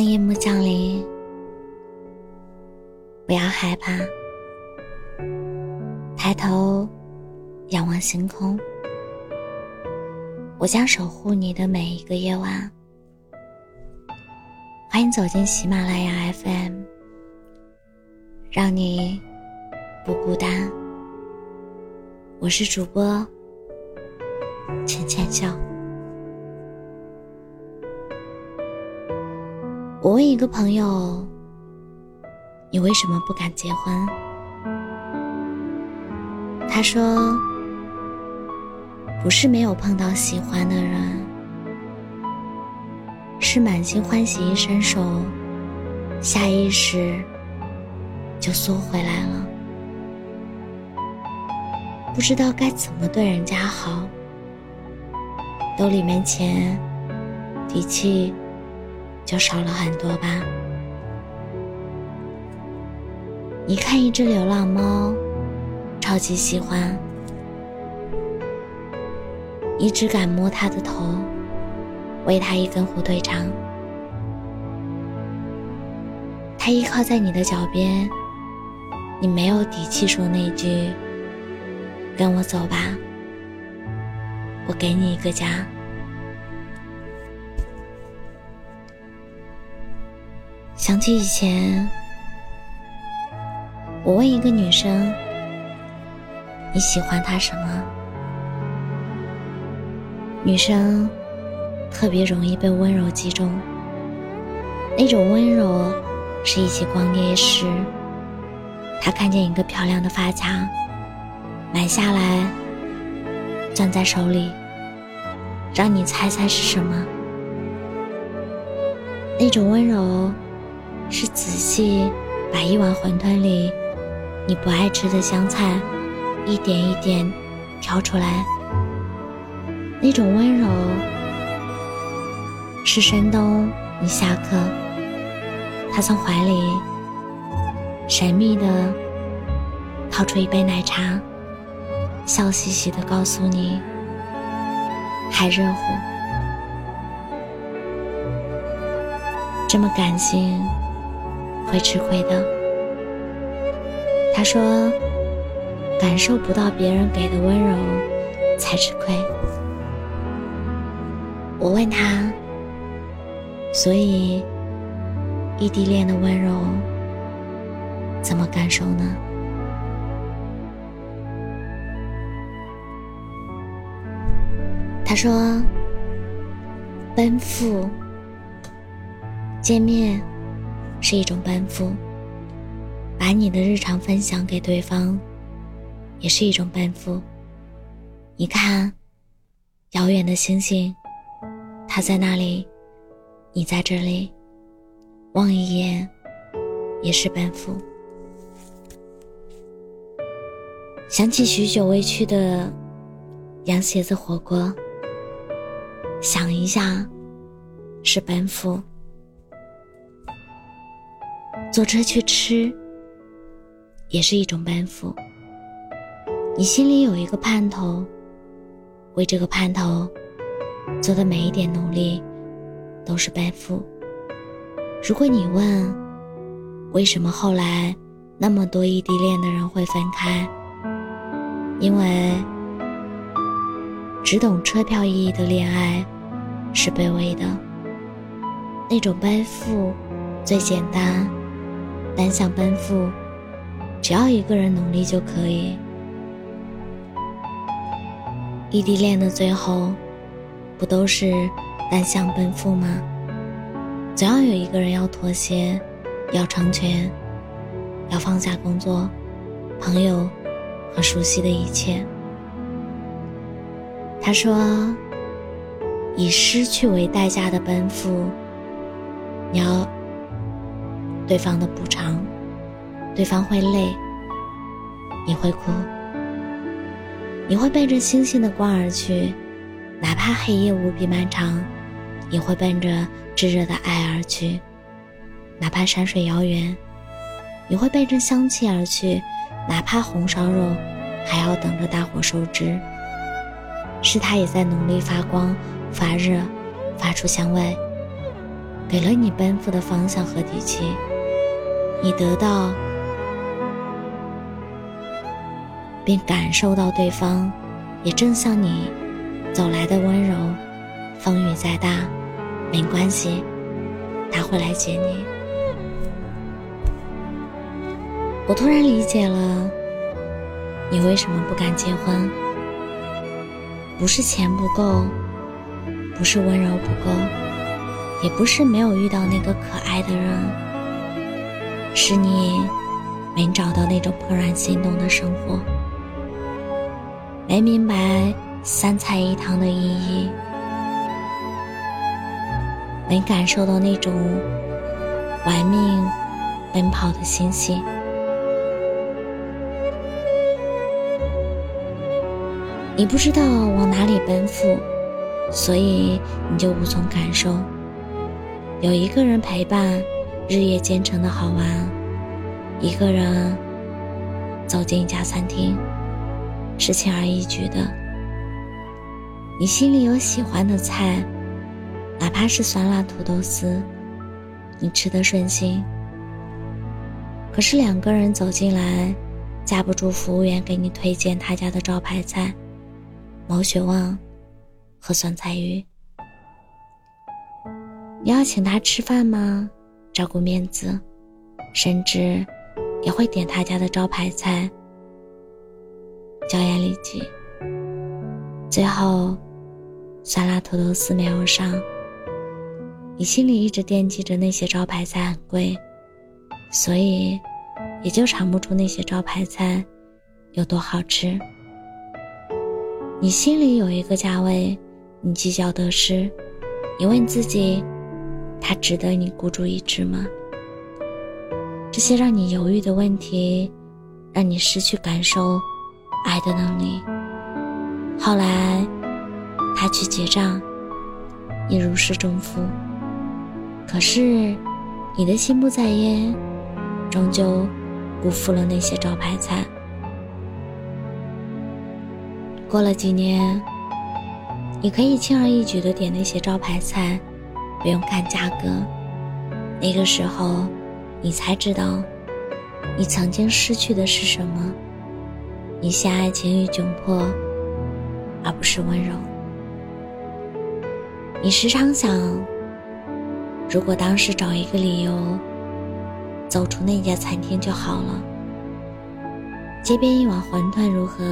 当夜幕降临，不要害怕，抬头仰望星空，我将守护你的每一个夜晚。欢迎走进喜马拉雅 FM，让你不孤单。我是主播浅浅笑。我问一个朋友：“你为什么不敢结婚？”他说：“不是没有碰到喜欢的人，是满心欢喜一伸手，下意识就缩回来了。不知道该怎么对人家好，兜里没钱，底气。”就少了很多吧。你看一只流浪猫，超级喜欢，你只敢摸它的头，喂它一根火腿肠。它依靠在你的脚边，你没有底气说那句“跟我走吧，我给你一个家”。想起以前，我问一个女生：“你喜欢他什么？”女生特别容易被温柔击中。那种温柔是一起逛夜市，她看见一个漂亮的发卡，买下来，攥在手里，让你猜猜是什么？那种温柔。是仔细把一碗馄饨里你不爱吃的香菜一点一点挑出来，那种温柔是深冬你下课，他从怀里神秘的掏出一杯奶茶，笑嘻嘻的告诉你还热乎，这么感性。会吃亏的。他说：“感受不到别人给的温柔，才吃亏。”我问他：“所以，异地恋的温柔怎么感受呢？”他说：“奔赴，见面。”是一种奔赴，把你的日常分享给对方，也是一种奔赴。你看，遥远的星星，它在那里，你在这里，望一眼，也是奔赴。想起许久未去的羊蝎子火锅，想一下，是奔赴。坐车去吃，也是一种奔赴。你心里有一个盼头，为这个盼头做的每一点努力，都是奔赴。如果你问，为什么后来那么多异地恋的人会分开？因为只懂车票意义的恋爱是卑微的，那种奔赴最简单。单向奔赴，只要一个人努力就可以。异地恋的最后，不都是单向奔赴吗？总要有一个人要妥协，要成全，要放下工作、朋友和熟悉的一切。他说：“以失去为代价的奔赴，你要。”对方的补偿，对方会累，你会哭，你会奔着星星的光而去，哪怕黑夜无比漫长，你会奔着炙热的爱而去，哪怕山水遥远，你会奔着香气而去，哪怕红烧肉还要等着大火收汁。是他也在努力发光、发热、发出香味，给了你奔赴的方向和底气，你得到并感受到对方也正向你走来的温柔。风雨再大，没关系，他会来接你。我突然理解了你为什么不敢结婚，不是钱不够，不是温柔不够。也不是没有遇到那个可爱的人，是你没找到那种怦然心动的生活，没明白三菜一汤的意义，没感受到那种玩命奔跑的欣喜。你不知道往哪里奔赴，所以你就无从感受。有一个人陪伴，日夜兼程的好玩；一个人走进一家餐厅，是轻而易举的。你心里有喜欢的菜，哪怕是酸辣土豆丝，你吃得顺心。可是两个人走进来，架不住服务员给你推荐他家的招牌菜——毛血旺和酸菜鱼。你要请他吃饭吗？照顾面子，甚至也会点他家的招牌菜，椒盐里脊。最后，酸辣土豆丝没有上。你心里一直惦记着那些招牌菜很贵，所以也就尝不出那些招牌菜有多好吃。你心里有一个价位，你计较得失，你问自己。他值得你孤注一掷吗？这些让你犹豫的问题，让你失去感受爱的能力。后来，他去结账，你如释重负。可是，你的心不在焉，终究辜负了那些招牌菜。过了几年，你可以轻而易举的点那些招牌菜。不用看价格，那个时候，你才知道，你曾经失去的是什么。你陷爱情于窘迫，而不是温柔。你时常想，如果当时找一个理由，走出那家餐厅就好了。街边一碗馄饨如何？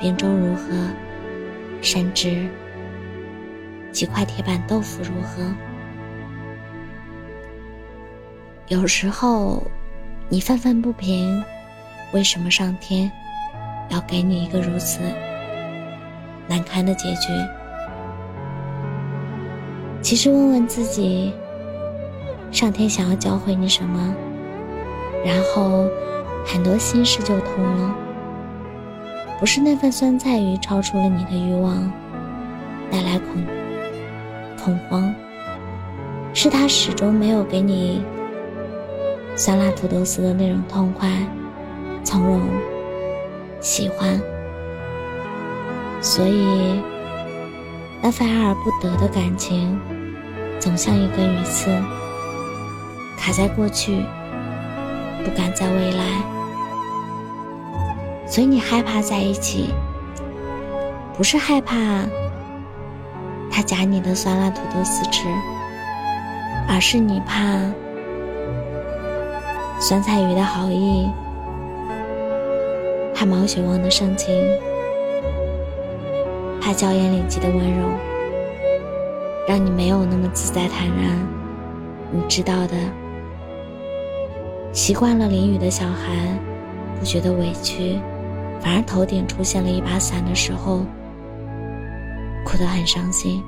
冰粥如何？甚至。几块铁板豆腐如何？有时候，你愤愤不平，为什么上天要给你一个如此难堪的结局？其实，问问自己，上天想要教会你什么？然后，很多心事就通了。不是那份酸菜鱼超出了你的欲望，带来恐。恐慌，是他始终没有给你酸辣土豆丝的那种痛快、从容、喜欢，所以那份爱而不得的感情，总像一根鱼刺，卡在过去，不敢在未来。所以你害怕在一起，不是害怕。他夹你的酸辣土豆丝吃，而是你怕酸菜鱼的好意，怕毛血旺的盛情，怕娇艳丽质的温柔，让你没有那么自在坦然。你知道的，习惯了淋雨的小孩不觉得委屈，反而头顶出现了一把伞的时候。哭得很伤心，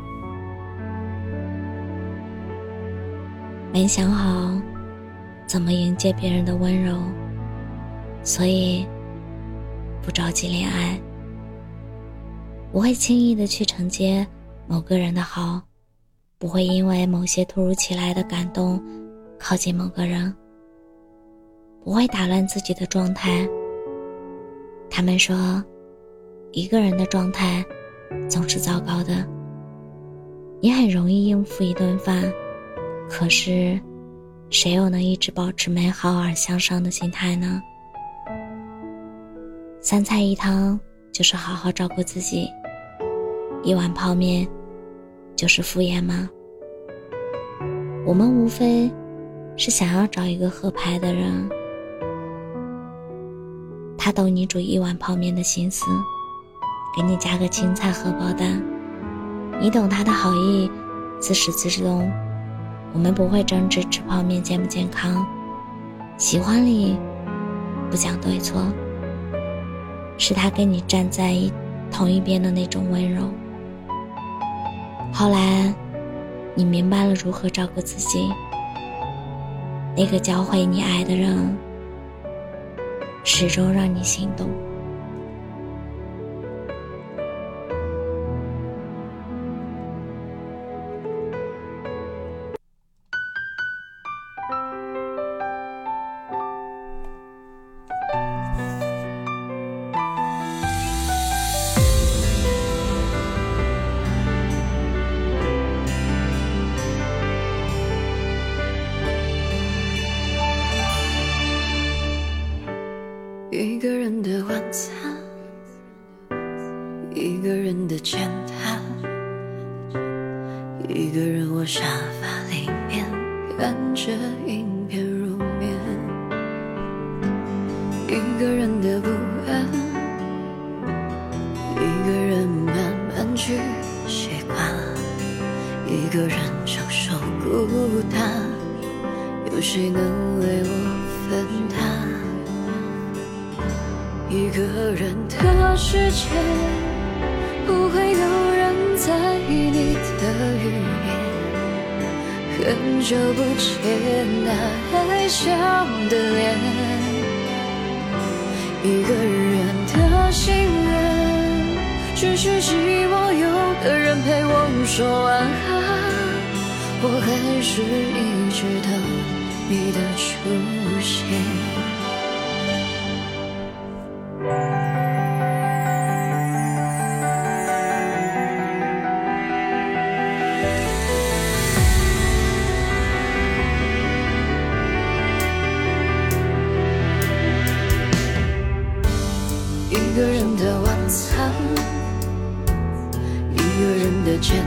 没想好怎么迎接别人的温柔，所以不着急恋爱，不会轻易的去承接某个人的好，不会因为某些突如其来的感动靠近某个人，不会打乱自己的状态。他们说，一个人的状态。总是糟糕的。你很容易应付一顿饭，可是，谁又能一直保持美好而向上的心态呢？三菜一汤就是好好照顾自己，一碗泡面就是敷衍吗？我们无非是想要找一个合拍的人，他懂你煮一碗泡面的心思，给你加个青菜荷包蛋，你懂他的好意，自始至终。我们不会争执吃泡面健不健康，喜欢你不讲对错，是他跟你站在一同一边的那种温柔。后来，你明白了如何照顾自己，那个教会你爱的人，始终让你心动。一个人的晚餐，一个人的简单，一个人窝沙发里面看着影片入眠，一个人的不安，一个人慢慢去习惯，一个人承受孤单，有谁能为我分担？一个人的世界，不会有人在意你的语言。很久不见那爱笑的脸，一个人的心愿，只是希望有个人陪我说晚安。我还是一直等你的出现。一个人的晚餐，一个人的简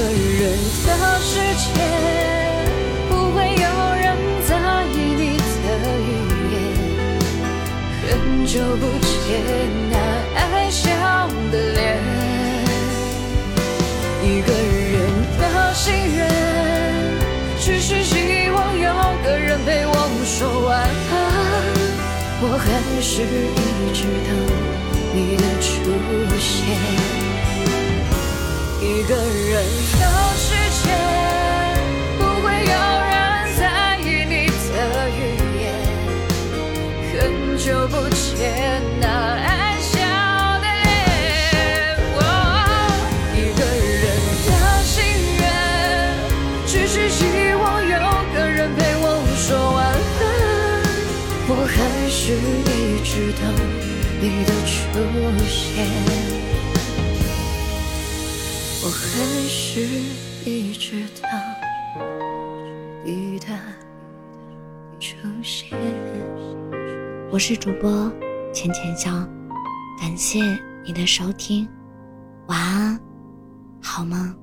个人的世界，不会有人在意你的语言。很久不见那爱笑的脸，一个人的心愿，只是希望有个人陪我说晚安。我还是一直等你的出现。一个人的世界，不会有人在意你的语言。很久不见那爱笑的脸，一个人的心愿，只是希望有个人陪我说晚安。我还是一直等你的出现。我还是一直等你的出现。我是主播浅浅笑，感谢你的收听，晚安，好梦？